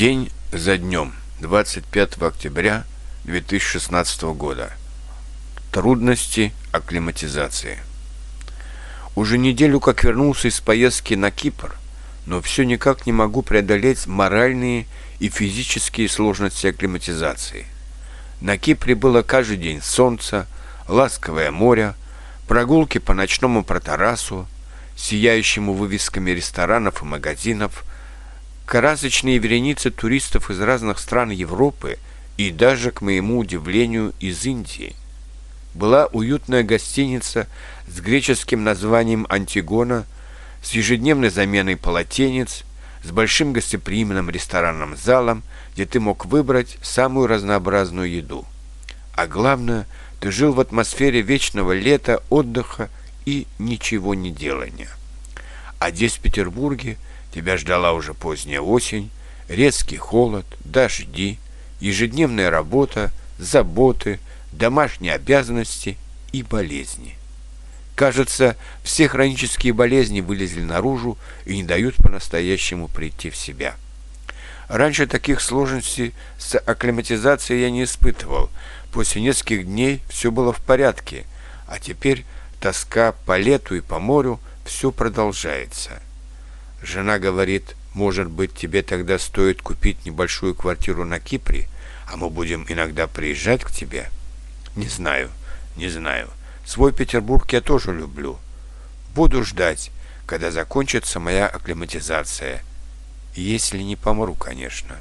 День за днем, 25 октября 2016 года. Трудности акклиматизации. Уже неделю как вернулся из поездки на Кипр, но все никак не могу преодолеть моральные и физические сложности акклиматизации. На Кипре было каждый день солнце, ласковое море, прогулки по ночному протарасу, сияющему вывесками ресторанов и магазинов – красочные вереницы туристов из разных стран Европы и даже, к моему удивлению, из Индии. Была уютная гостиница с греческим названием «Антигона», с ежедневной заменой полотенец, с большим гостеприимным ресторанным залом, где ты мог выбрать самую разнообразную еду. А главное, ты жил в атмосфере вечного лета, отдыха и ничего не делания. А здесь, в Петербурге, Тебя ждала уже поздняя осень, резкий холод, дожди, ежедневная работа, заботы, домашние обязанности и болезни. Кажется, все хронические болезни вылезли наружу и не дают по-настоящему прийти в себя. Раньше таких сложностей с акклиматизацией я не испытывал. После нескольких дней все было в порядке, а теперь тоска по лету и по морю все продолжается. Жена говорит, может быть, тебе тогда стоит купить небольшую квартиру на Кипре, а мы будем иногда приезжать к тебе? Не знаю, не знаю. Свой Петербург я тоже люблю. Буду ждать, когда закончится моя акклиматизация. Если не помру, конечно.